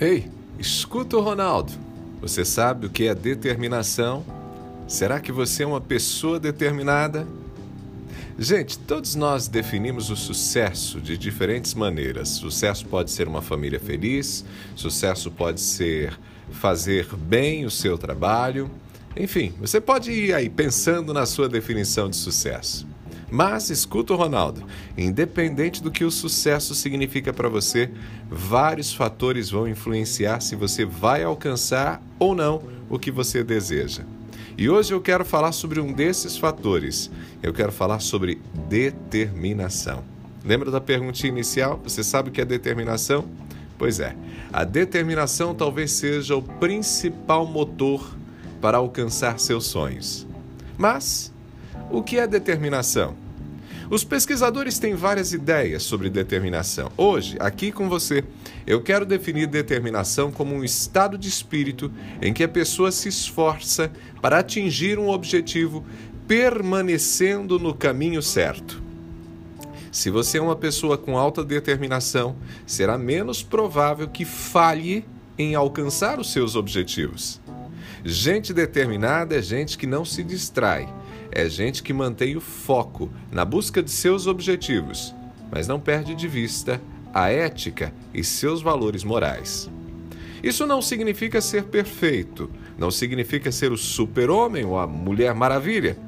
Ei, escuta o Ronaldo. Você sabe o que é determinação? Será que você é uma pessoa determinada? Gente, todos nós definimos o sucesso de diferentes maneiras. Sucesso pode ser uma família feliz, sucesso pode ser fazer bem o seu trabalho. Enfim, você pode ir aí pensando na sua definição de sucesso. Mas escuta o Ronaldo, independente do que o sucesso significa para você, vários fatores vão influenciar se você vai alcançar ou não o que você deseja. E hoje eu quero falar sobre um desses fatores. Eu quero falar sobre determinação. Lembra da perguntinha inicial? Você sabe o que é determinação? Pois é, a determinação talvez seja o principal motor para alcançar seus sonhos. Mas o que é determinação? Os pesquisadores têm várias ideias sobre determinação. Hoje, aqui com você, eu quero definir determinação como um estado de espírito em que a pessoa se esforça para atingir um objetivo permanecendo no caminho certo. Se você é uma pessoa com alta determinação, será menos provável que falhe em alcançar os seus objetivos. Gente determinada é gente que não se distrai, é gente que mantém o foco na busca de seus objetivos, mas não perde de vista a ética e seus valores morais. Isso não significa ser perfeito, não significa ser o super-homem ou a mulher maravilha.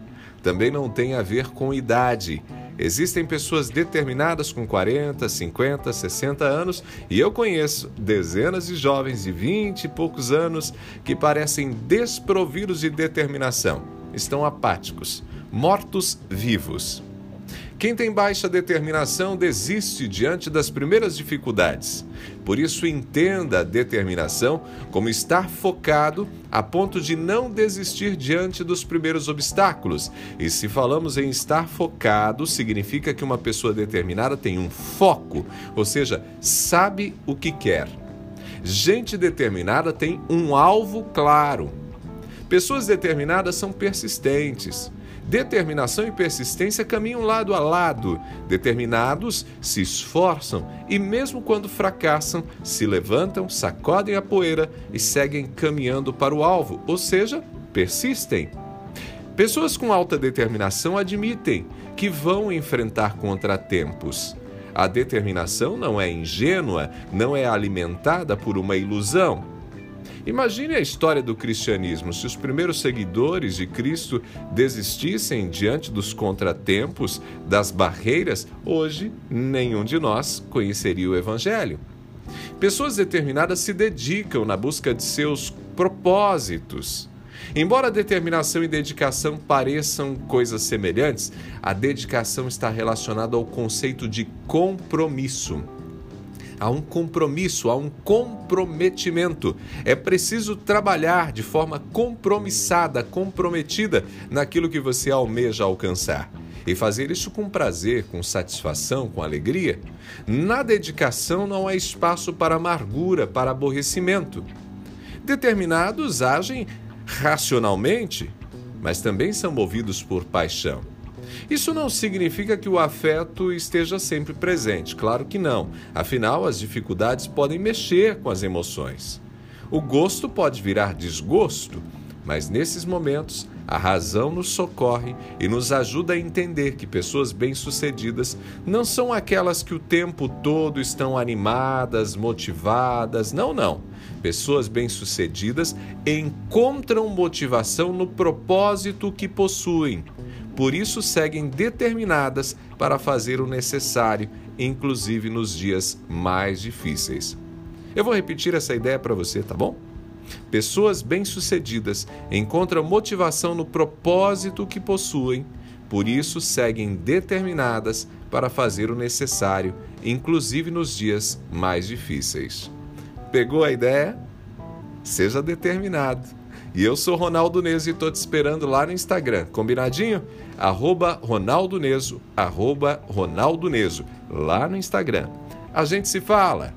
Também não tem a ver com idade. Existem pessoas determinadas com 40, 50, 60 anos e eu conheço dezenas de jovens de 20 e poucos anos que parecem desprovidos de determinação estão apáticos, mortos vivos. Quem tem baixa determinação desiste diante das primeiras dificuldades. Por isso, entenda a determinação como estar focado a ponto de não desistir diante dos primeiros obstáculos. E se falamos em estar focado, significa que uma pessoa determinada tem um foco, ou seja, sabe o que quer. Gente determinada tem um alvo claro. Pessoas determinadas são persistentes. Determinação e persistência caminham lado a lado. Determinados se esforçam e, mesmo quando fracassam, se levantam, sacodem a poeira e seguem caminhando para o alvo, ou seja, persistem. Pessoas com alta determinação admitem que vão enfrentar contratempos. A determinação não é ingênua, não é alimentada por uma ilusão. Imagine a história do cristianismo se os primeiros seguidores de Cristo desistissem diante dos contratempos, das barreiras, hoje nenhum de nós conheceria o Evangelho. Pessoas determinadas se dedicam na busca de seus propósitos. Embora determinação e dedicação pareçam coisas semelhantes, a dedicação está relacionada ao conceito de compromisso há um compromisso, há um comprometimento. É preciso trabalhar de forma compromissada, comprometida naquilo que você almeja alcançar. E fazer isso com prazer, com satisfação, com alegria. Na dedicação não há espaço para amargura, para aborrecimento. Determinados agem racionalmente, mas também são movidos por paixão. Isso não significa que o afeto esteja sempre presente, claro que não. Afinal, as dificuldades podem mexer com as emoções. O gosto pode virar desgosto, mas nesses momentos a razão nos socorre e nos ajuda a entender que pessoas bem-sucedidas não são aquelas que o tempo todo estão animadas, motivadas. Não, não. Pessoas bem-sucedidas encontram motivação no propósito que possuem por isso seguem determinadas para fazer o necessário, inclusive nos dias mais difíceis. Eu vou repetir essa ideia para você, tá bom? Pessoas bem-sucedidas encontram motivação no propósito que possuem, por isso seguem determinadas para fazer o necessário, inclusive nos dias mais difíceis. Pegou a ideia? Seja determinado e eu sou Ronaldo Neso e estou te esperando lá no Instagram. Combinadinho? Arroba Ronaldo Neso, arroba Ronaldo Neso, lá no Instagram. A gente se fala!